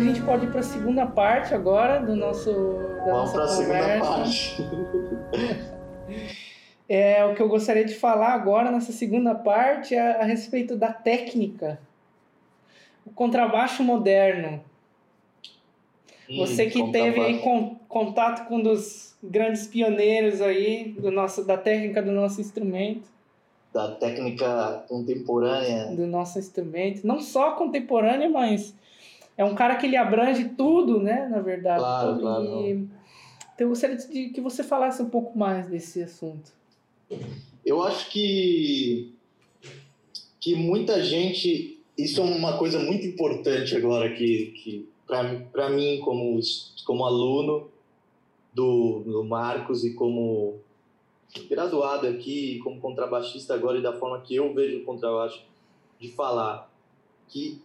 a gente pode ir para a segunda parte agora do nosso da Vamos para a segunda parte. é o que eu gostaria de falar agora nessa segunda parte é a respeito da técnica, o contrabaixo moderno. Hum, Você que teve aí contato com um dos grandes pioneiros aí do nosso da técnica do nosso instrumento da técnica contemporânea do nosso instrumento, não só contemporânea, mas é um cara que ele abrange tudo, né, na verdade. Claro, claro. E... Então eu gostaria de que você falasse um pouco mais desse assunto. Eu acho que que muita gente, isso é uma coisa muito importante agora que, que para mim como como aluno do, do Marcos e como graduado aqui como contrabaixista agora e da forma que eu vejo o contrabaixo, de falar que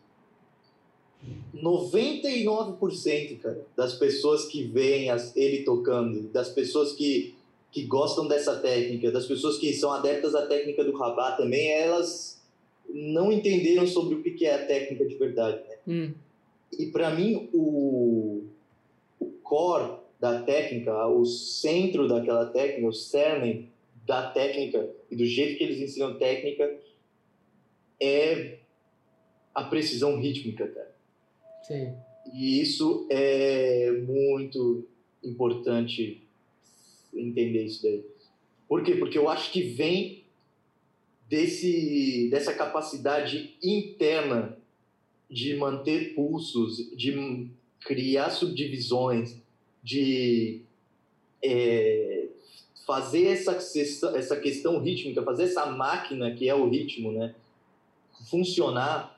99% cara, das pessoas que veem as, ele tocando, das pessoas que, que gostam dessa técnica, das pessoas que são adeptas à técnica do rabat também, elas não entenderam sobre o que é a técnica de verdade. Né? Hum. E para mim, o, o core da técnica, o centro daquela técnica, o cerne da técnica e do jeito que eles ensinam técnica é a precisão rítmica, cara. Sim. E isso é muito importante entender isso daí. Por quê? Porque eu acho que vem desse dessa capacidade interna de manter pulsos, de criar subdivisões, de é, fazer essa, essa questão rítmica, fazer essa máquina que é o ritmo, né, funcionar,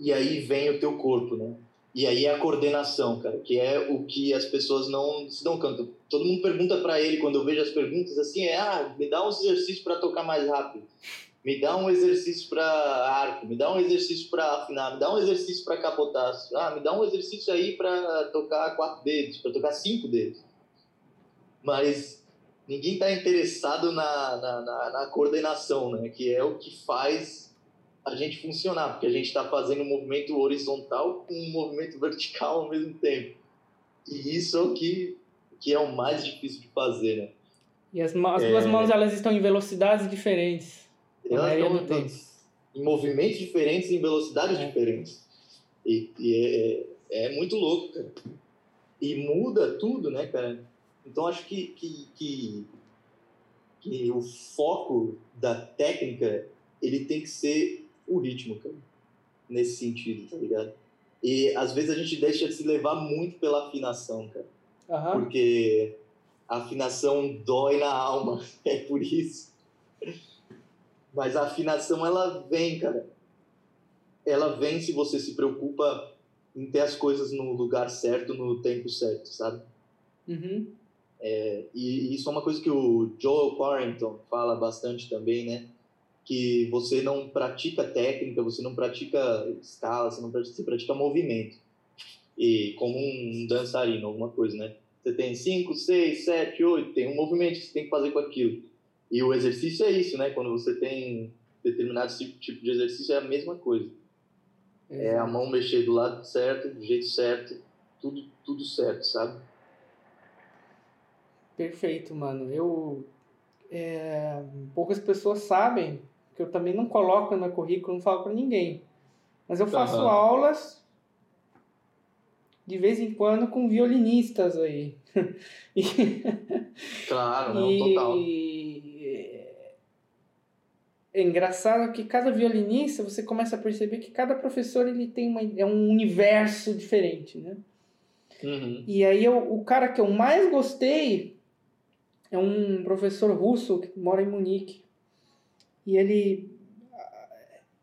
e aí vem o teu corpo, né? E aí é a coordenação, cara, que é o que as pessoas não se dão conta. Todo mundo pergunta para ele quando eu vejo as perguntas assim, é: "Ah, me dá uns exercícios para tocar mais rápido. Me dá um exercício para arco, me dá um exercício para afinar, me dá um exercício para capotar. Ah, me dá um exercício aí para tocar quatro dedos, para tocar cinco dedos. Mas ninguém está interessado na, na, na, na, coordenação, né? Que é o que faz a gente funcionar, porque a gente está fazendo um movimento horizontal com um movimento vertical ao mesmo tempo. E isso é o que, que é o mais difícil de fazer, né? E as, as é... duas mãos elas estão em velocidades diferentes. Elas estão em movimentos diferentes, em velocidades é. diferentes. E, e é, é, é, muito louco, cara. E muda tudo, né, cara? Então acho que, que, que, que o foco da técnica ele tem que ser o ritmo, cara. Nesse sentido, tá ligado? E às vezes a gente deixa de se levar muito pela afinação, cara. Uhum. Porque a afinação dói na alma. É por isso. Mas a afinação, ela vem, cara. Ela vem se você se preocupa em ter as coisas no lugar certo, no tempo certo, sabe? Uhum. É, e isso é uma coisa que o Joel Quarrington fala bastante também, né? Que você não pratica técnica, você não pratica escala, você não pratica, você pratica movimento. E como um dançarino, alguma coisa, né? Você tem 5, 6, 7, 8, tem um movimento que você tem que fazer com aquilo. E o exercício é isso, né? Quando você tem determinado tipo de exercício, é a mesma coisa. É, é a mão mexer do lado certo, do jeito certo, tudo, tudo certo, sabe? Perfeito, mano. Eu. É, poucas pessoas sabem que eu também não coloco no meu currículo, não falo para ninguém. Mas eu faço uhum. aulas de vez em quando com violinistas aí. e, claro, não, e, total é engraçado que cada violinista você começa a perceber que cada professor ele tem uma, é um universo diferente, né? Uhum. E aí eu, o cara que eu mais gostei é um professor russo que mora em Munique. E ele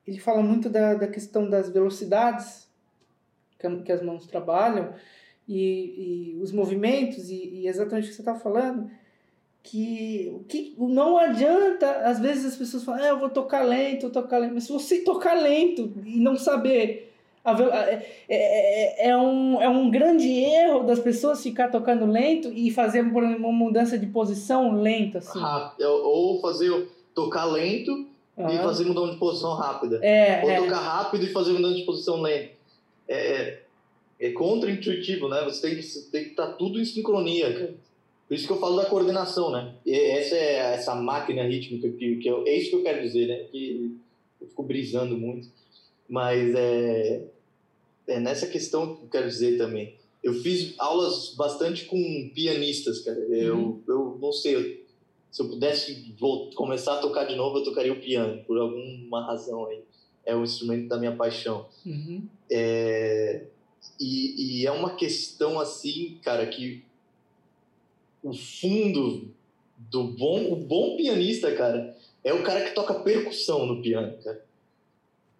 ele fala muito da, da questão das velocidades que, que as mãos trabalham e, e os movimentos e, e exatamente o que você está falando que, que não adianta, às vezes as pessoas falam, ah, eu vou tocar lento, tocar lento, mas se você tocar lento e não saber, é, é, é, um, é um grande erro das pessoas ficar tocando lento e fazer uma mudança de posição lenta, assim. Rápido, ou fazer tocar lento uhum. e fazer mudança de posição rápida. É, ou é. tocar rápido e fazer mudança de posição lenta. É, é, é contra-intuitivo, né? Você tem que tem que estar tá tudo em sincronia. Por isso que eu falo da coordenação, né? E essa é essa máquina rítmica que, que eu, é isso que eu quero dizer, né? Que eu fico brisando muito, mas é, é nessa questão que eu quero dizer também. Eu fiz aulas bastante com pianistas, cara. Eu, uhum. eu não sei, se eu pudesse vou começar a tocar de novo, eu tocaria o piano, por alguma razão aí. É o instrumento da minha paixão. Uhum. É, e, e é uma questão assim, cara, que o fundo do bom, o bom pianista, cara, é o cara que toca percussão no piano, cara.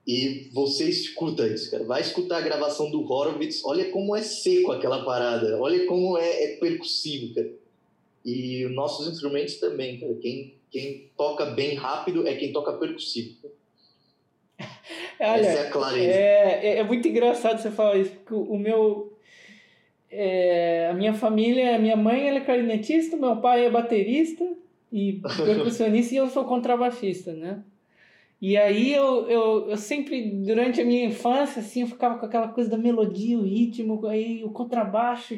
E você escuta isso, cara. Vai escutar a gravação do Horowitz, olha como é seco aquela parada, olha como é, é percussivo, cara. E nossos instrumentos também, cara. Quem, quem toca bem rápido é quem toca percussivo. Olha, Essa é a clareza. É, é, é, muito engraçado você falar isso, porque o meu. É, a minha família, a minha mãe ela é clarinetista, meu pai é baterista e percussionista e eu sou contrabaixista, né? E aí eu, eu, eu sempre, durante a minha infância, assim, eu ficava com aquela coisa da melodia, o ritmo, aí o contrabaixo,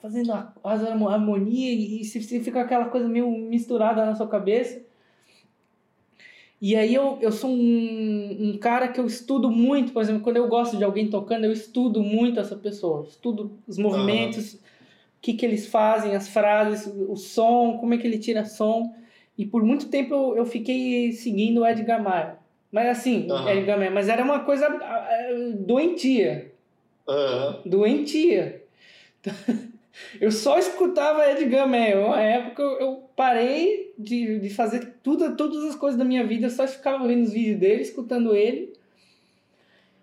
fazendo as harmonia e você fica aquela coisa meio misturada na sua cabeça. E aí eu, eu sou um, um cara que eu estudo muito, por exemplo, quando eu gosto de alguém tocando, eu estudo muito essa pessoa. Estudo os movimentos, o uhum. que, que eles fazem, as frases, o som, como é que ele tira som. E por muito tempo eu, eu fiquei seguindo o Edgar Maia. Mas assim, uhum. Edgar Maia, mas era uma coisa doentia. Uhum. Doentia. Eu só escutava Edgar Maia. Na época eu parei de, de fazer tudo, todas as coisas da minha vida, eu só ficava vendo os vídeos dele, escutando ele.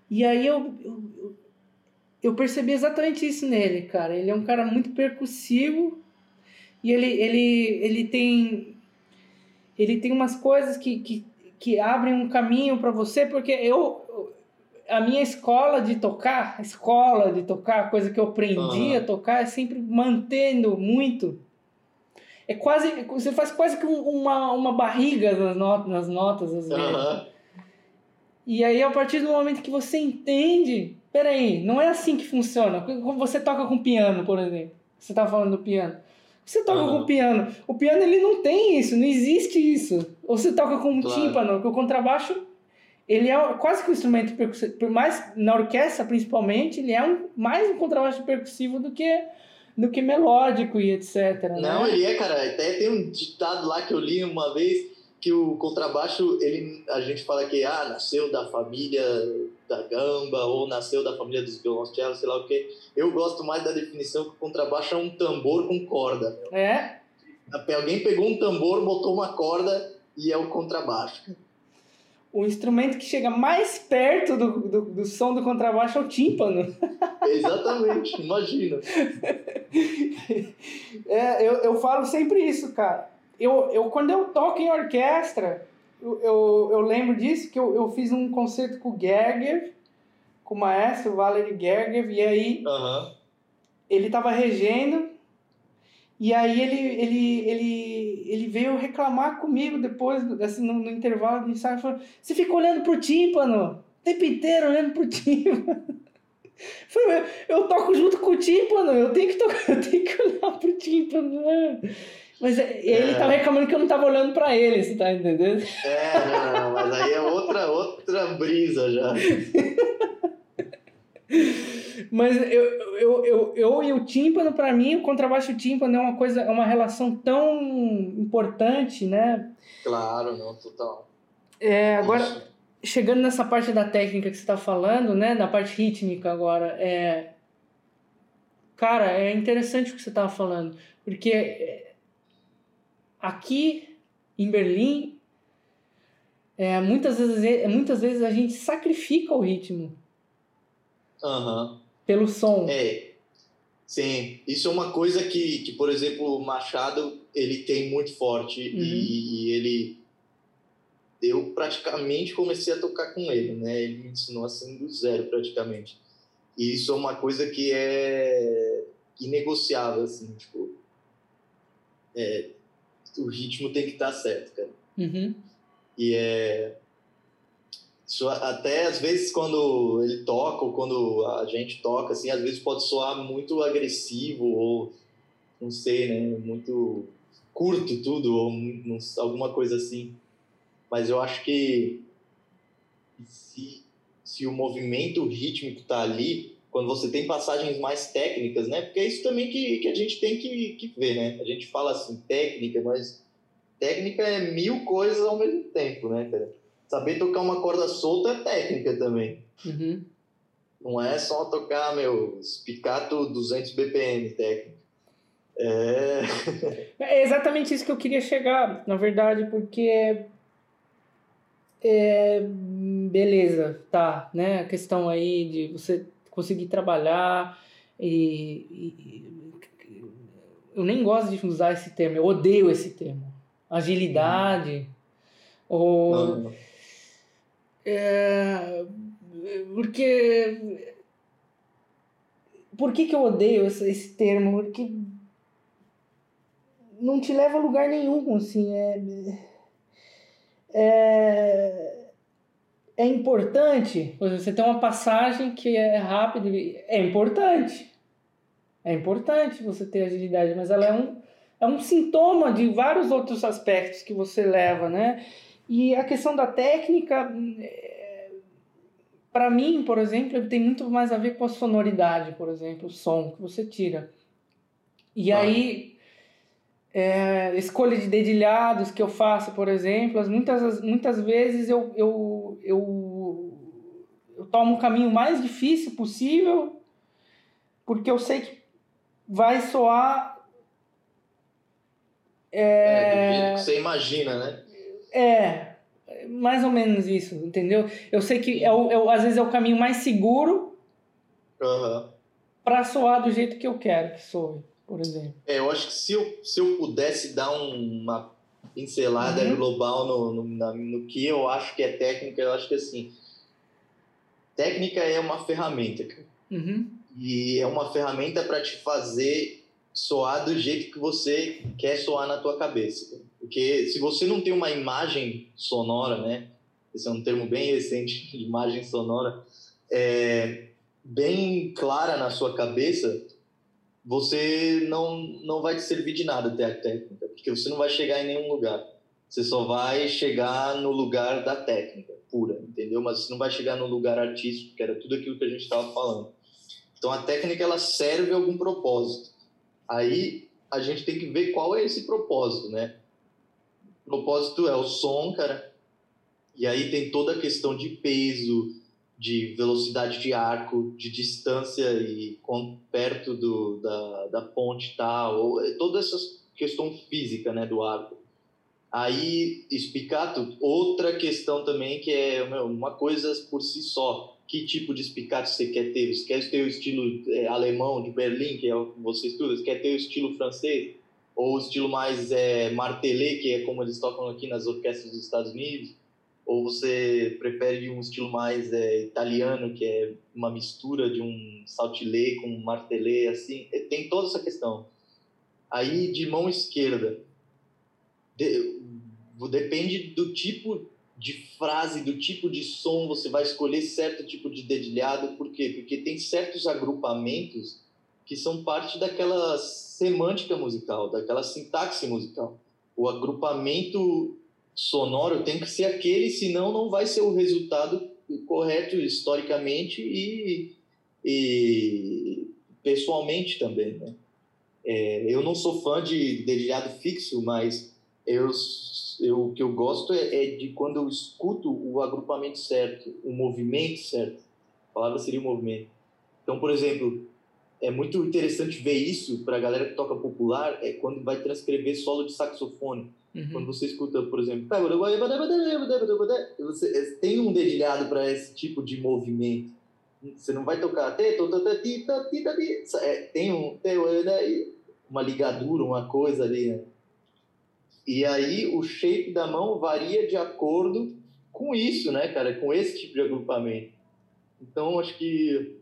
E aí eu, eu, eu percebi exatamente isso nele, cara. Ele é um cara muito percussivo e ele, ele, ele tem ele tem umas coisas que, que, que abrem um caminho para você, porque eu a minha escola de tocar, a escola de tocar, coisa que eu aprendi uhum. a tocar, é sempre mantendo muito. É quase, você faz quase que uma, uma barriga nas notas, nas notas às vezes. Uhum. E aí, a partir do momento que você entende, peraí, não é assim que funciona. Como você toca com piano, por exemplo. Você estava falando do piano. Você toca uhum. com piano. O piano ele não tem isso, não existe isso. Ou você toca com um claro. tímpano, porque o contrabaixo ele é quase que um instrumento percussivo, mais na orquestra principalmente, ele é um, mais um contrabaixo percussivo do que do que melódico e etc. Né? Não, ele é, cara. Até tem um ditado lá que eu li uma vez que o contrabaixo, ele, a gente fala que ah, nasceu da família da gamba ou nasceu da família dos violoncelos, sei lá o que. Eu gosto mais da definição que o contrabaixo é um tambor com corda. Meu. É? Alguém pegou um tambor, botou uma corda e é o contrabaixo o instrumento que chega mais perto do, do, do som do contrabaixo é o tímpano. Exatamente, imagina. É, eu, eu falo sempre isso, cara. Eu, eu, quando eu toco em orquestra, eu, eu, eu lembro disso, que eu, eu fiz um concerto com o Gerger, com o maestro Valery Gerger, e aí uhum. ele tava regendo, e aí ele, ele, ele, ele veio reclamar comigo depois, assim, no, no intervalo de ensaio, falou, você fica olhando pro tímpano, o tempo inteiro olhando pro tímpano. Falei, eu toco junto com o tímpano, eu tenho que tocar, eu tenho que olhar pro tímpano, né? Mas é, ele é. tava reclamando que eu não tava olhando pra ele, você tá entendendo? É, não, mas aí é outra, outra brisa já. Mas eu, eu, eu, eu e o tímpano, para mim, o contrabaixo e o tímpano é uma coisa, é uma relação tão importante, né? Claro, não, total. É, agora, Isso. chegando nessa parte da técnica que você está falando, né? Na parte rítmica agora, é... Cara, é interessante o que você estava falando, porque é, aqui em Berlim, é, muitas, vezes, muitas vezes a gente sacrifica o ritmo. Uhum. Pelo som. É. Sim, isso é uma coisa que, que por exemplo, o Machado ele tem muito forte uhum. e, e, ele eu praticamente comecei a tocar com ele, né? Ele me ensinou assim do zero praticamente. E isso é uma coisa que é inegociável assim, tipo, é, o ritmo tem que estar certo, cara. Uhum. E é Isso até às vezes quando ele toca ou quando a gente toca, assim, às vezes pode soar muito agressivo ou não sei, né? Muito curto tudo ou não, alguma coisa assim. Mas eu acho que se, se o movimento rítmico tá ali, quando você tem passagens mais técnicas, né? Porque é isso também que, que a gente tem que, que ver, né? A gente fala assim, técnica, mas técnica é mil coisas ao mesmo tempo, né, cara? Saber tocar uma corda solta é técnica também. Uhum. Não é só tocar, meu, spicato 200 BPM técnica. É... é exatamente isso que eu queria chegar, na verdade, porque é, beleza, tá, né? A questão aí de você conseguir trabalhar e, e, eu nem gosto de usar esse termo, eu odeio esse termo. Agilidade. Ou. Não. É, porque. Por que, que eu odeio esse, esse termo? Porque não te leva a lugar nenhum, assim. É, é, é importante, você tem uma passagem que é rápida, é importante. É importante você ter agilidade, mas ela é um, é um sintoma de vários outros aspectos que você leva, né? E a questão da técnica, é, para mim, por exemplo, tem muito mais a ver com a sonoridade, por exemplo, o som que você tira. E ah. aí, é, escolha de dedilhados que eu faço, por exemplo, muitas, muitas vezes eu, eu, eu, eu tomo o caminho mais difícil possível, porque eu sei que vai soar é, é, do que você imagina, né? É, mais ou menos isso, entendeu? Eu sei que é o, é, às vezes é o caminho mais seguro uhum. para soar do jeito que eu quero que soe, por exemplo. É, eu acho que se eu, se eu pudesse dar um, uma pincelada uhum. global no, no, na, no que eu acho que é técnica, eu acho que assim, técnica é uma ferramenta, Uhum. E é uma ferramenta para te fazer soar do jeito que você quer soar na tua cabeça. Porque se você não tem uma imagem sonora, né? Esse é um termo bem recente, imagem sonora, é, bem clara na sua cabeça, você não, não vai te servir de nada ter a técnica, porque você não vai chegar em nenhum lugar. Você só vai chegar no lugar da técnica pura, entendeu? Mas você não vai chegar no lugar artístico, que era tudo aquilo que a gente estava falando. Então a técnica ela serve a algum propósito. Aí a gente tem que ver qual é esse propósito, né? O propósito é o som, cara. E aí tem toda a questão de peso, de velocidade de arco, de distância e quão perto do, da, da ponte tá, ou é toda essa questão física, né, do arco. Aí, espicato, outra questão também que é uma coisa por si só que tipo de espicato você quer ter. Você quer ter o estilo é, alemão de Berlim, que é o que você estuda? Você quer ter o estilo francês? Ou o estilo mais é, martelê, que é como eles tocam aqui nas orquestras dos Estados Unidos? Ou você prefere um estilo mais é, italiano, que é uma mistura de um saltilê com um martelê, assim? É, tem toda essa questão. Aí, de mão esquerda, de, depende do tipo de frase, do tipo de som, você vai escolher certo tipo de dedilhado. Por quê? Porque tem certos agrupamentos que são parte daquela semântica musical, daquela sintaxe musical. O agrupamento sonoro tem que ser aquele, senão não vai ser o resultado correto historicamente e, e pessoalmente também. Né? É, eu não sou fã de dedilhado fixo, mas eu eu, o que eu gosto é, é, de quando eu escuto o agrupamento certo, o movimento certo. A palavra seria o movimento. Então, por exemplo, é muito interessante ver isso para a galera que toca popular, é quando vai transcrever solo de saxofone. Uhum. Quando você escuta, por exemplo, você tem um dedilhado para esse tipo de movimento. Você não vai tocar tem um uma ligadura, uma coisa ali, né? E aí o shape da mão varia de acordo com isso, né, cara? Com esse tipo de agrupamento. Então, acho que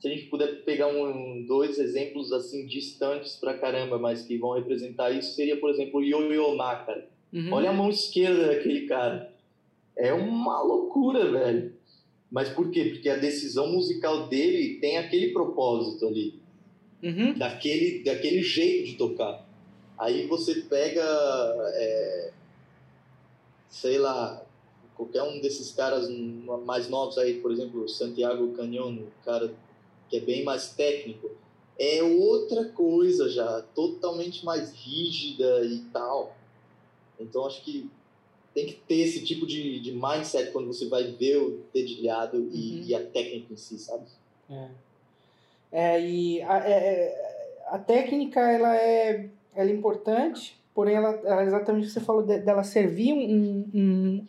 se a gente puder pegar um, dois exemplos assim distantes pra caramba, mas que vão representar isso, seria, por exemplo, o Yo-Yo Ma, cara. Uhum. Olha a mão esquerda daquele cara. é uma loucura, velho. Mas por quê? Porque a decisão musical dele tem aquele propósito ali. Uhum. Daquele, daquele jeito de tocar. Aí você pega, é, sei lá, qualquer um desses caras mais novos aí, por exemplo, Santiago Canyon, o cara que é bem mais técnico, é outra coisa já, totalmente mais rígida e tal. Então acho que tem que ter esse tipo de, de mindset quando você vai ver o dedilhado uhum. e, e, a técnica em si, sabe? É, é e a, é, é, a técnica ela é, ela é importante, porém ela, ela exatamente o que você falou de, dela servir um, um,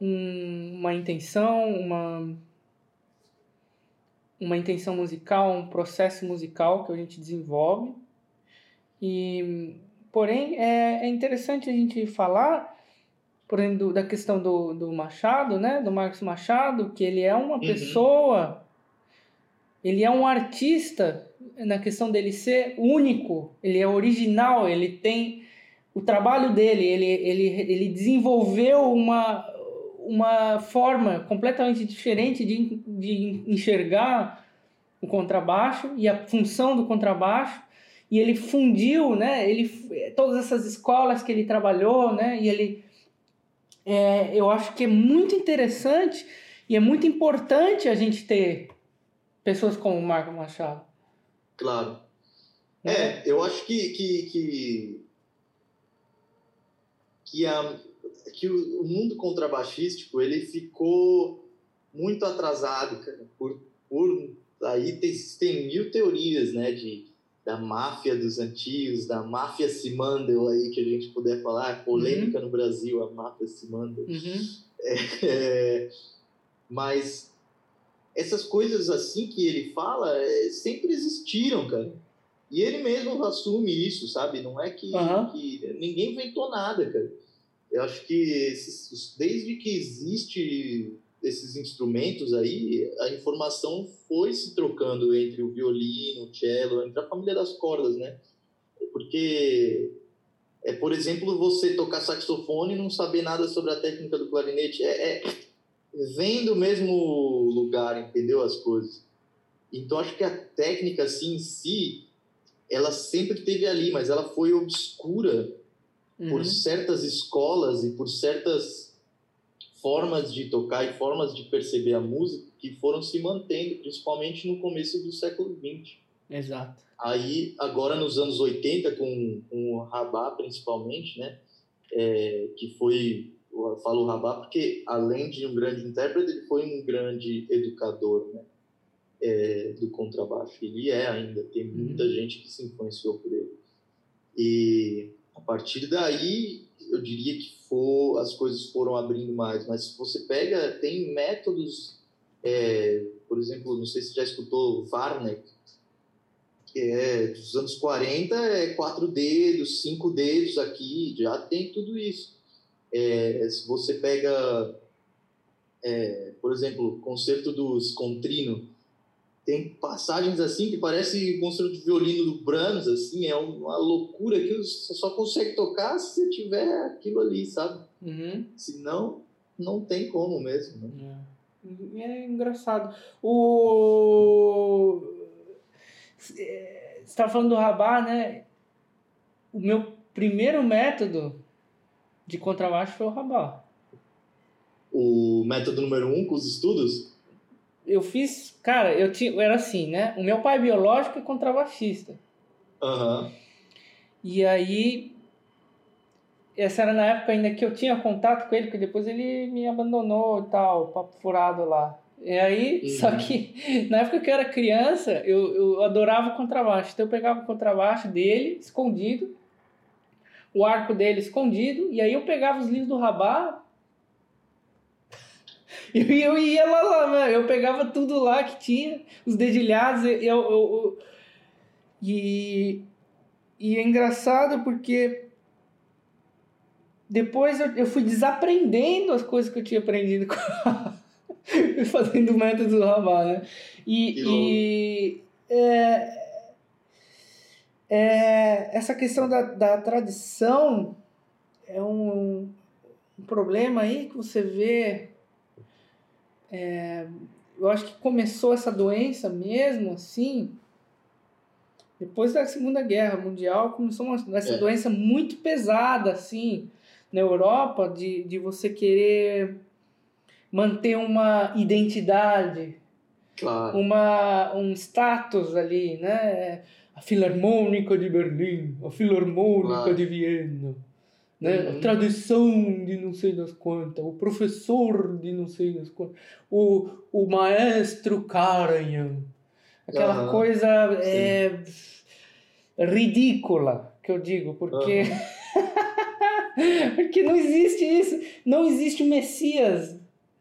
um, uma intenção, uma uma intenção musical, um processo musical que a gente desenvolve. E, porém, é, é interessante a gente falar por exemplo, da questão do, do Machado, né? Do Marcos Machado, que ele é uma uhum. pessoa, ele é um artista na questão dele ser único, ele é original, ele tem o trabalho dele, ele, ele, ele desenvolveu uma, uma forma completamente diferente de, de enxergar o contrabaixo e a função do contrabaixo e ele fundiu, né? Ele todas essas escolas que ele trabalhou, né? E ele é, eu acho que é muito interessante e é muito importante a gente ter pessoas como o Marco Machado. Claro. É, é eu acho que que que, que, a, que o, mundo contrabaixístico ele ficou muito atrasado, cara, por, por aí tem, tem mil teorias, né, de da máfia dos antigos, da máfia Simandel aí que a gente puder falar, polêmica uhum. no Brasil, a máfia Simandel. Uhum. É, é, mas essas coisas assim que ele fala é, sempre existiram, cara. E ele mesmo assume isso, sabe? Não é que, uhum. que ninguém inventou nada, cara. Eu acho que esses, desde que existe esses instrumentos aí, a informação foi se trocando entre o violino, o cello, entre a família das cordas, né? Porque é, por exemplo, você tocar saxofone e não saber nada sobre a técnica do clarinete, é, é vem do mesmo lugar, entendeu as coisas. Então acho que a técnica assim em si, ela sempre teve ali, mas ela foi obscura uhum. por certas escolas e por certas formas de tocar e formas de perceber a música que foram se mantendo, principalmente no começo do século XX. Exato. Aí, agora nos anos 80, com, com o Rabá principalmente, né, é, que foi, eu falo Rabá porque além de um grande intérprete, ele foi um grande educador, né, é, do contrabaixo. Ele é ainda, tem muita uhum. gente que se influenciou por ele. E a partir daí, eu diria que for, as coisas foram abrindo mais. Mas se você pega, tem métodos, é, por exemplo, não sei se já escutou Varnek, que é dos anos 40, é quatro dedos, cinco dedos aqui, já tem tudo isso. É, se você pega, é, por exemplo, concerto dos Contrino, tem passagens assim que parece concerto de violino do Brahms, assim, é uma loucura que você só consegue tocar se você tiver aquilo ali, sabe? Uhum. Senão, não tem como mesmo. Né? É. é engraçado. O... Você estava falando do Rabá, né? O meu primeiro método de contrabaixo foi o Rabá. O método número um com os estudos? Eu fiz, cara, eu tinha, era assim, né? O meu pai é biológico é contrabaixista. Uhum. E aí, essa era na época ainda que eu tinha contato com ele, porque depois ele me abandonou e tal, papo furado lá. E aí, uhum. só que na época que eu era criança, eu, eu adorava o contrabaixo. Então eu pegava o contrabaixo dele, escondido, o arco dele escondido, e aí eu pegava os livros do Rabá, e eu ia lá, lá, eu pegava tudo lá que tinha, os dedilhados, eu, eu, eu, e, e é engraçado porque depois eu, eu fui desaprendendo as coisas que eu tinha aprendido fazendo o método do Rabá, né? E, e é, é, essa questão da, da tradição é um, um problema aí que você vê. É, eu acho que começou essa doença mesmo assim. Depois da Segunda Guerra Mundial, começou uma, essa é. doença muito pesada, assim, na Europa, de, de você querer manter uma identidade, claro. uma, um status ali, né? A Filarmônica de Berlim, a Filarmônica claro. de Viena né? Uhum. A tradição de não sei das quantas, o professor de não sei das quantas, o, o maestro Karajan. Aquela uhum. coisa é, ridícula, que eu digo, porque. Uhum. porque não existe isso. Não existe o Messias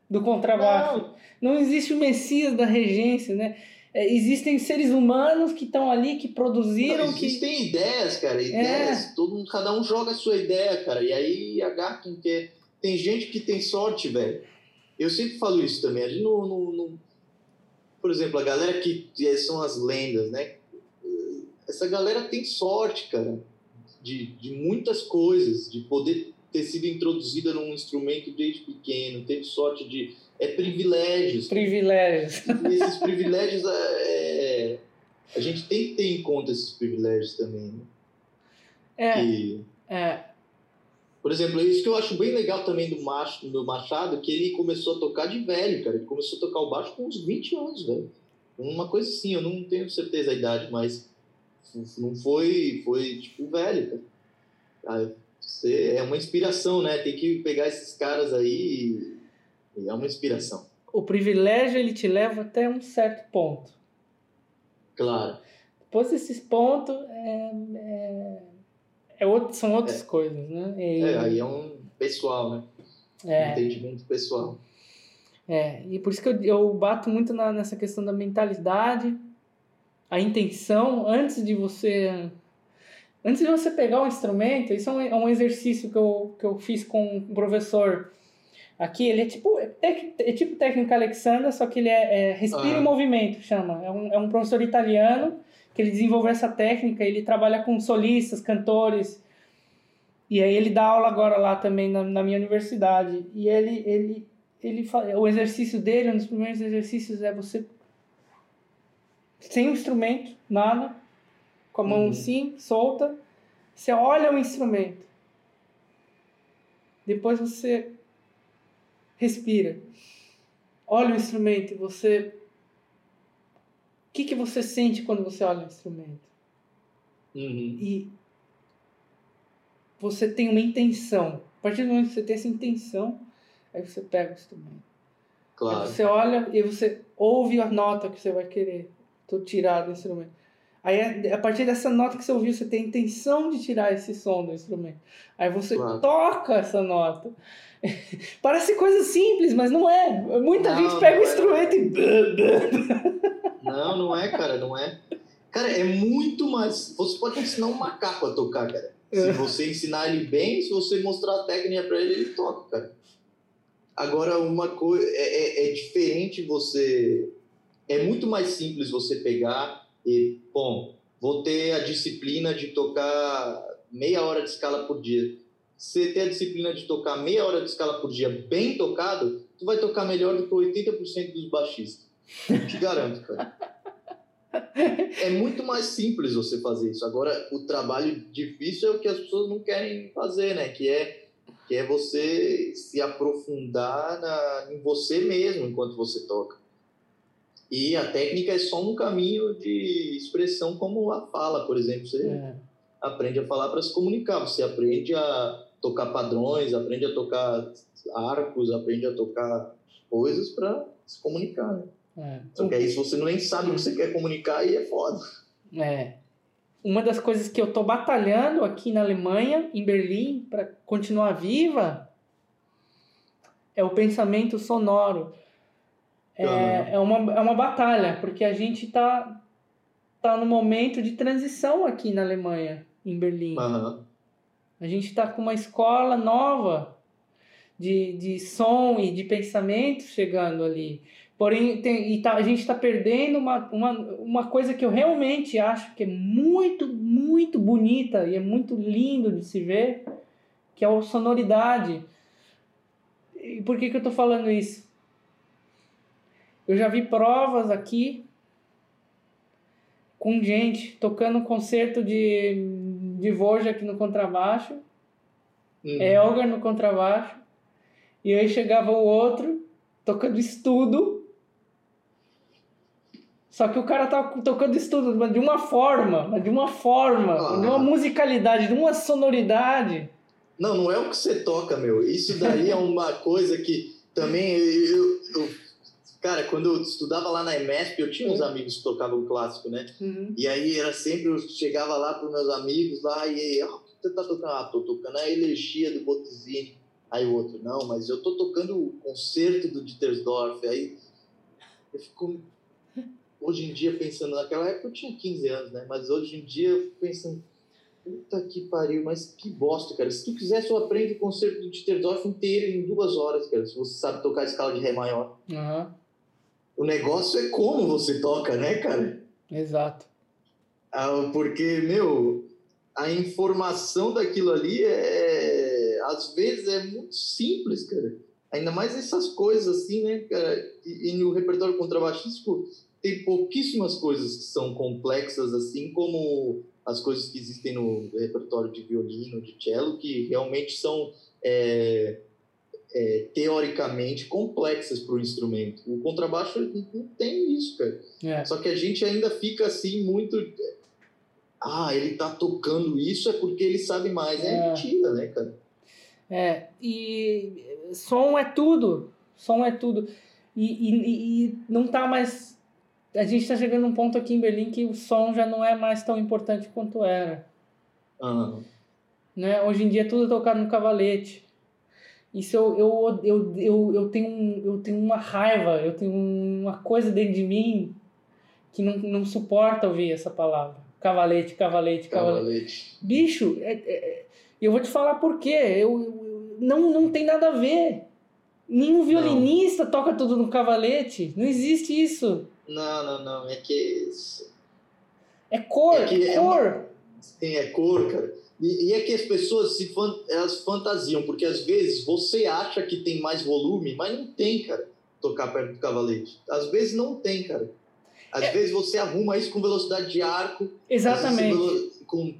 do contrabaixo. Não, não existe o Messias da regência, né? É, existem seres humanos que estão ali, que produziram. Não, existem que... ideias, cara, ideias. É. Todo mundo, cada um joga a sua ideia, cara. E aí agarra quem quer. Tem gente que tem sorte, velho. Eu sempre falo isso também. A gente no, no, no, Por exemplo, a galera que são as lendas, né? Essa galera tem sorte, cara, de, de muitas coisas, de poder ter sido introduzida num instrumento desde pequeno, teve sorte de é privilégios. Privilégios. E esses privilégios, é, é, a gente tem que ter em conta esses privilégios também. Né? É. Que, é. Por exemplo, isso que eu acho bem legal também do, Macho, do Machado, que ele começou a tocar de velho, cara. Ele começou a tocar o baixo com uns 20 anos, velho. Uma coisa assim, eu não tenho certeza a idade, mas não foi, foi tipo, velho, cara. Ah, você, é uma inspiração, né? Tem que pegar esses caras aí é uma inspiração. O privilégio ele te leva até um certo ponto. Claro. Depois desses pontos é, é, é outro, são outras é. coisas, né? E, é, aí é um pessoal, né? É. Um entendimento pessoal. É, e por isso que eu, eu bato muito na, nessa questão da mentalidade, a intenção, antes de você antes de você pegar o instrumento, isso é um, é um exercício que eu, que eu fiz com um professor Aqui ele é tipo, é, é tipo técnica Alexandra, só que ele é, é respira ah. em movimento, chama. É um, é um professor italiano que ele desenvolveu essa técnica, ele trabalha com solistas, cantores. E aí ele dá aula agora lá também na, na minha universidade. E ele, ele, ele o exercício dele, um dos primeiros exercícios é você sem um instrumento, nada, com a mão uhum. assim, solta, você olha o instrumento. Depois você respira. Olha o instrumento, você. O que, que você sente quando você olha o instrumento? Uhum. E você tem uma intenção. A partir do momento que você tem essa intenção, aí você pega o instrumento. Claro. Aí você olha e você ouve a nota que você vai querer tirar do instrumento. Aí, a partir dessa nota que você ouviu, você tem a intenção de tirar esse som do instrumento. Aí você claro. toca essa nota. Parece coisa simples, mas não é. Muita não, gente pega o é. instrumento e. Não, não é, cara, não é. Cara, é muito mais. Você pode ensinar um macaco a tocar, cara. Se é. você ensinar ele bem, se você mostrar a técnica para ele, ele toca, cara. Agora, uma coisa. É, é, é diferente você. É muito mais simples você pegar e, bom, vou ter a disciplina de tocar meia hora de escala por dia você ter a disciplina de tocar meia hora de escala por dia bem tocado, tu vai tocar melhor do que 80% dos baixistas. Te garanto, cara. É muito mais simples você fazer isso. Agora, o trabalho difícil é o que as pessoas não querem fazer, né? Que é, que é você se aprofundar na, em você mesmo enquanto você toca. E a técnica é só um caminho de expressão, como a fala, por exemplo. Você é. aprende a falar para se comunicar, você aprende a tocar padrões, aprende a tocar arcos, aprende a tocar coisas para se comunicar, né? É. Só que aí se você nem sabe o que você quer comunicar, aí é foda. É. Uma das coisas que eu tô batalhando aqui na Alemanha, em Berlim, para continuar viva, é o pensamento sonoro. É, é, uma, é uma batalha, porque a gente tá, tá no momento de transição aqui na Alemanha, em Berlim. Uhum. A gente está com uma escola nova de, de som e de pensamento chegando ali. Porém, tem, e tá, a gente está perdendo uma, uma, uma coisa que eu realmente acho que é muito, muito bonita e é muito lindo de se ver, que é a sonoridade. E por que, que eu tô falando isso? Eu já vi provas aqui com gente tocando um concerto de, de Dvorak no contrabaixo, Uhum. Elgar no contrabaixo, e aí chegava o outro tocando estudo. Só que o cara tava tocando estudo, mas de uma forma, mas de uma forma, Ah. de uma musicalidade, de uma sonoridade. Não, não é o que você toca, meu. Isso daí é uma coisa que também eu, eu- cara, quando eu estudava lá na EMESP, eu tinha uns amigos que tocavam clássico, né? E aí era sempre eu chegava lá para meus amigos lá e aí, ó, o que você tá tocando? Ah, tô tocando a elegia do Bottesini. Aí o outro, não, mas eu tô tocando o concerto do Dittersdorf. Aí eu fico hoje em dia pensando, naquela época eu tinha 15 anos, né? Mas hoje em dia eu fico pensando, puta que pariu, mas que bosta, cara. Se tu quiser, só aprende o concerto do Dittersdorf inteiro em duas horas, cara. Se você sabe tocar a escala de Ré maior. Aham, O negócio é como você toca, né, cara? exato. Ah, porque, meu, a informação daquilo ali é, às vezes é muito simples, cara. Ainda mais essas coisas assim, né, cara? E, e no repertório contrabaixístico tem pouquíssimas coisas que são complexas assim, como as coisas que existem no repertório de violino, de cello, que realmente são é, é, teoricamente complexas para o instrumento. O contrabaixo não tem isso, cara. É. Só que a gente ainda fica assim muito. Ah, ele tá tocando isso é porque ele sabe mais. É, É. mentira, né, cara? É, e som é tudo. Som é tudo. E, e, e não tá mais. A gente tá chegando num ponto aqui em Berlim que o som já não é mais tão importante quanto era. Ah, Né? Hoje em dia é tudo tocado no cavalete. Isso eu, eu, eu, eu, eu, tenho, eu tenho uma raiva, eu tenho uma coisa dentro de mim que não, não suporta ouvir essa palavra. Cavalete, cavalete, cavalete. cavalete. Bicho, é, é, é, eu vou te falar por quê. Eu, eu- não, não tem nada a ver. Nenhum violinista toca tudo no cavalete. Não existe isso. Não, não, não. É que. É cor, É é cor. Tem, é cor, cara. E, e é que as pessoas se fan- elas fantasiam, porque às vezes você acha que tem mais volume, mas não tem, cara, tocar perto do cavalete. Às vezes não tem, cara. Às É. vezes você arruma isso com velocidade de arco, Exatamente. com,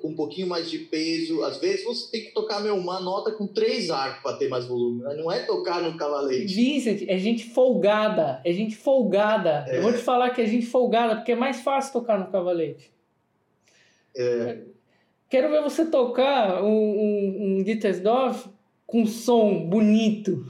com um pouquinho mais de peso. Às vezes você tem que tocar meu, uma nota com três arcos para ter mais volume. Mas não é tocar no cavalete. Vincent, é gente folgada. É gente folgada. É. Eu vou te falar que é gente folgada, porque é mais fácil tocar no cavalete. É, Quero ver você tocar um, um, um Dittersdorf com som bonito.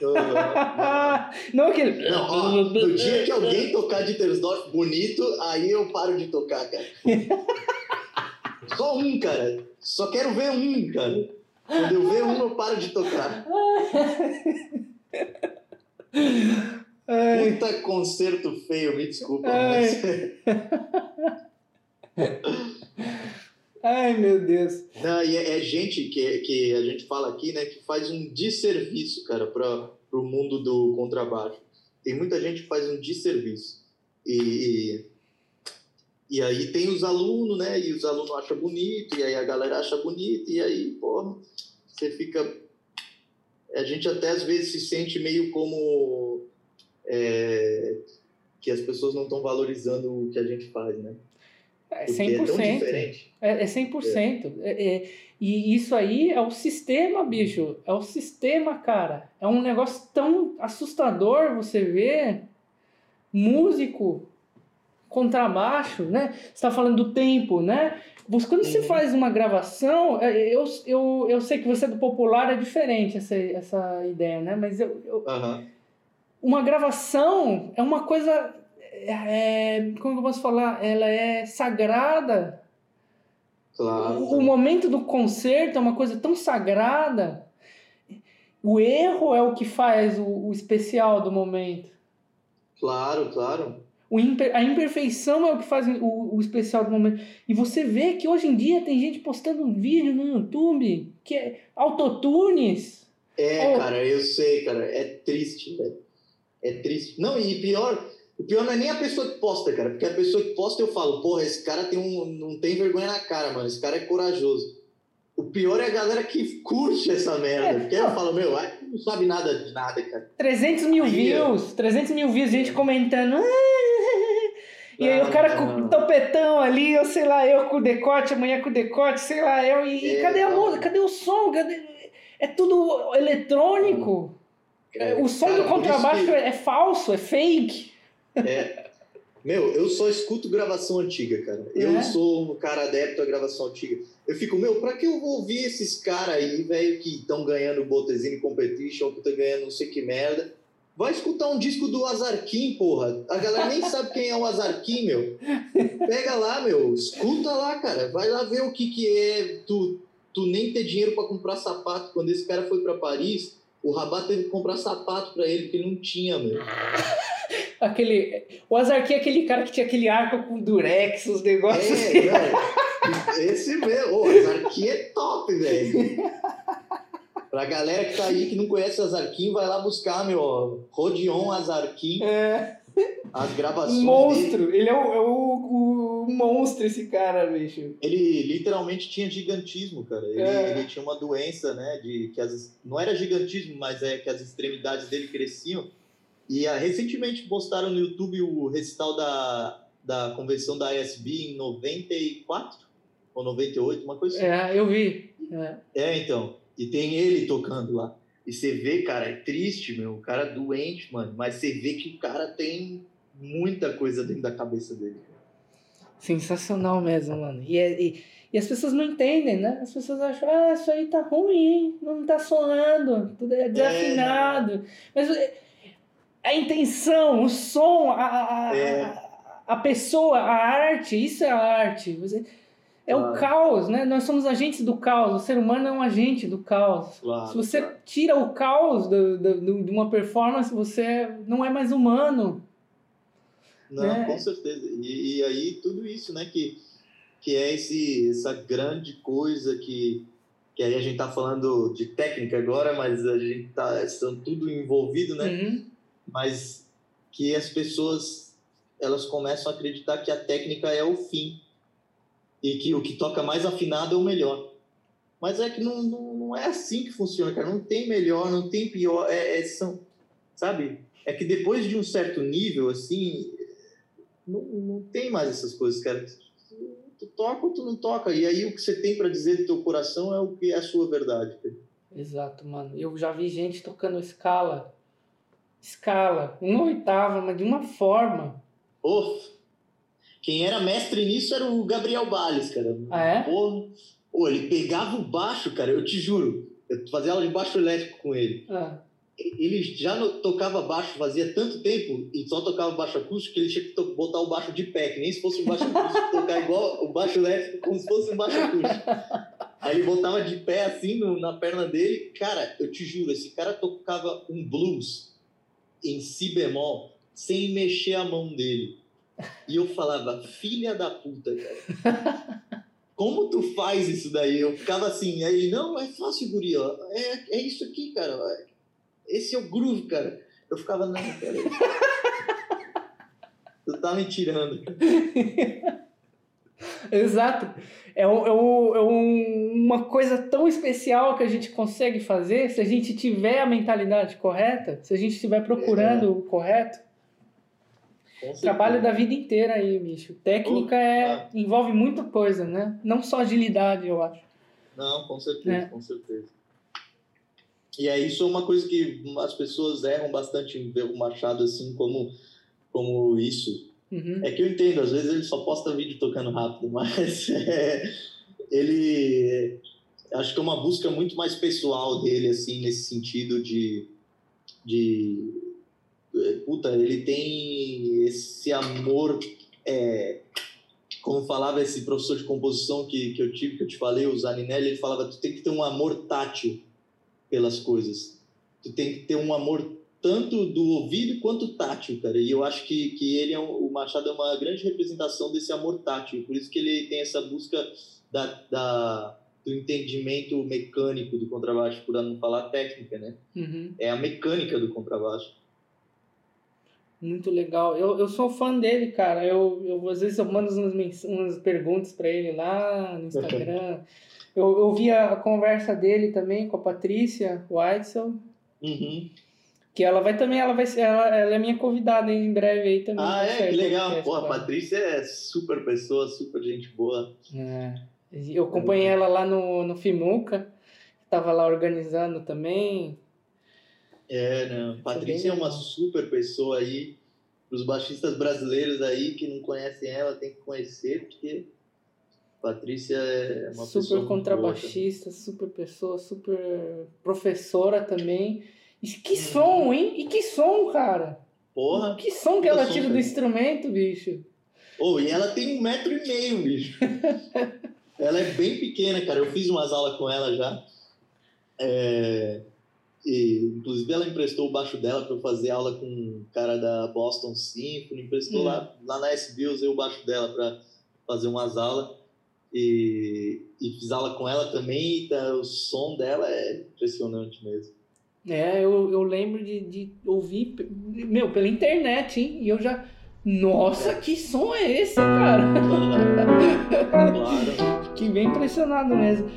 Não aquele. Não, ó, no dia que alguém tocar de Tersdorf bonito, aí eu paro de tocar, cara. Só um, cara. Só quero ver um, cara. Quando eu ver um, eu paro de tocar. Ai, Puta concerto feio, me desculpa. Ai. Mas... ai, meu Deus. Não, e é, é gente que, que a gente fala aqui, né, que faz um desserviço, cara, para o mundo do contrabaixo. Tem muita gente que faz um desserviço. E, e aí tem os alunos, né, e os alunos acham bonito, e aí a galera acha bonito, e aí, porra, você fica. A gente até às vezes se sente meio como. é, que as pessoas não estão valorizando o que a gente faz, né? É Porque é tão 100%. diferente. É, é 100%. É, é, e isso aí é o sistema, bicho. É o sistema, cara. É um negócio tão assustador você ver músico contrabaixo, né? Você está falando do tempo, né? Quando você Uhum. faz uma gravação, é, eu, eu, eu sei que você é do popular, é diferente essa, essa ideia, né? Mas eu, eu- uma gravação é uma coisa. É, como eu posso falar? Ela é sagrada. Claro. O, o momento do concerto é uma coisa tão sagrada. O erro é o que faz o, o especial do momento. Claro, claro. O imper- a imperfeição é o que faz o, o especial do momento. E você vê que hoje em dia tem gente postando um vídeo no YouTube que é autotunes. É, Oh. cara, eu sei, cara. É triste, velho. É triste. Não, e pior, o pior não é nem a pessoa que posta, cara. Porque a pessoa que posta eu falo, porra, esse cara tem um, não tem vergonha na cara, mano. Esse cara é corajoso. o pior é a galera que curte essa merda. É, porque eu falo, meu, não sabe nada de nada, cara. 300 mil views, 300 mil views, gente comentando. E aí o cara com o topetão ali, ou sei lá, eu com o decote, amanhã com o decote, sei lá, eu. E, é, cadê a música? Cadê o som? Cadê... É tudo eletrônico. É, o som cara, do contrabaixo que... é falso, é fake. É. Meu, eu só escuto gravação antiga, cara. Eu é? sou um cara adepto à gravação antiga. Eu fico, meu, pra que eu vou ouvir esses caras aí, velho, que estão ganhando o Botezine Competition, que estão ganhando não sei que merda? Vai escutar um disco do Azarquim, porra. A galera nem sabe quem é o Azarquim, meu. Pega lá, meu. Escuta lá, cara. Vai lá ver o que, que é tu, tu nem ter dinheiro para comprar sapato. Quando esse cara foi para Paris, o Rabat teve que comprar sapato para ele, porque não tinha, meu. aquele. O Azarquim é aquele cara que tinha aquele arco com durex, os negócios. É, assim. não. Esse mesmo. O Azarquim é top, velho. Pra galera que tá aí que não conhece o Azarquim, vai lá buscar, meu, Rodion Azarquim. É. As gravações. Monstro! Dele. Ele é, o, é o, o, monstro, esse cara, bicho. Ele literalmente tinha gigantismo, cara. Ele, é. ele tinha uma doença, né? De, que as, não era gigantismo, mas é que as extremidades dele cresciam. E uh, recentemente postaram no YouTube o recital da, da convenção da ISB em 94 ou 98, uma coisa assim. É, eu vi. É, é então. E tem ele tocando lá. E você vê, cara, é triste, meu. O cara é doente, mano. Mas você vê que o cara tem muita coisa dentro da cabeça dele. Sensacional mesmo, mano. E, é, e, e, as pessoas não entendem, né? As pessoas acham, ah, isso aí tá ruim, não tá soando, tudo é desafinado. É. Mas é, a intenção, o som, a, a, é. a, pessoa, a arte, isso é a arte. Você é claro. o caos, né? Nós somos agentes do caos. O ser humano é um agente do caos. Claro, Se você claro. tira o caos do, do, do, de uma performance, você não é mais humano. Não, né? com certeza. E, e, aí tudo isso, né? Que, que é esse, essa grande coisa que, que aí a gente tá falando de técnica agora, mas a gente tá estão tudo envolvido, né? Uhum. Mas que as pessoas elas começam a acreditar que a técnica é o fim e que o que toca mais afinado é o melhor. Mas é que não, não, não é assim que funciona, cara. Não tem melhor, não tem pior. É, é, são, sabe? É que depois de um certo nível, assim, não, não tem mais essas coisas, cara. Tu toca ou tu não toca. E aí o que você tem para dizer do teu coração é o que é a sua verdade. Cara. Exato, mano. Eu já vi gente tocando escala. Escala. Uma oitava, mas de uma forma. Oh, quem era mestre nisso era o Gabriel Bales, cara. Ah, é? Porra. Ele pegava o baixo, cara, eu te juro. Eu fazia aula de baixo elétrico com ele. Ah. Ele já tocava baixo fazia tanto tempo e só tocava baixo acústico que ele tinha que botar o baixo de pé, que nem se fosse um baixo acústico, tocar igual o baixo elétrico, como se fosse um baixo acústico. Aí ele botava de pé assim no, na perna dele. Cara, eu te juro, esse cara tocava um blues em si bemol sem mexer a mão dele. E eu falava, filha da puta, cara. Como tu faz isso daí? Eu ficava assim, aí, não, é fácil, guri, ó. É, é isso aqui, cara. Esse é o groove, cara. Eu ficava, não, cara. tu tá me tirando. Exato. É, um, é, um, é um, uma coisa tão especial que a gente consegue fazer se a gente tiver a mentalidade correta, se a gente estiver procurando é. o correto. Trabalho da vida inteira aí, bicho. Técnica é, ah. envolve muita coisa, né? Não só agilidade, eu acho. Não, com certeza, é. com certeza. E é isso é uma coisa que as pessoas erram bastante em ver o Machado assim como, como isso. Uhum. É que eu entendo, às vezes ele só posta vídeo tocando rápido, mas é, ele acho que é uma busca muito mais pessoal dele assim nesse sentido de, de puta, ele tem esse amor, é, como falava esse professor de composição que, que eu tive, que eu te falei, o Zaninelli, ele falava, tu tem que ter um amor tátil pelas coisas. Tu tem que ter um amor tanto do ouvido quanto tátil, cara. E eu acho que, que ele é um, o Machado é uma grande representação desse amor tátil. Por isso que ele tem essa busca da, da do entendimento mecânico do contrabaixo, por não falar técnica, né? Uhum. É a mecânica do contrabaixo. Muito legal. Eu, eu sou fã dele, cara. Eu, eu às vezes eu mando umas, umas perguntas para ele lá no Instagram. Eu, eu vi a conversa dele também com a Patrícia Weitzel, Uhum. Que ela vai também, ela vai ser, ela, ela é minha convidada em breve aí também. Ah, vai é? Que legal. podcast Pô, a. Patrícia é super pessoa, super gente boa. É. Eu acompanhei ela lá no, no Fimuca, tava lá organizando também. É, não. Patrícia é uma super pessoa aí. Os baixistas brasileiros aí que não conhecem ela tem que conhecer, porque Patrícia é uma pessoa. super muito boa contrabaixista, super pessoa, super professora também. Que som, hein? E que som, cara? Porra! Que som que ela som, tira do instrumento, bicho? Oh, e ela tem um metro e meio, bicho. ela é bem pequena, cara. Eu fiz umas aulas com ela já. É, e, inclusive, ela emprestou o baixo dela para eu fazer aula com um cara da Boston Symphony. Emprestou Hum. lá, lá na SB, eu usei o baixo dela para fazer umas aulas. E, e fiz aula com ela também. E tá, o som dela é impressionante mesmo. É, eu, eu lembro de, de ouvir, meu, pela internet, hein? E eu já. Nossa, que som é esse, cara? claro. Fiquei bem impressionado mesmo.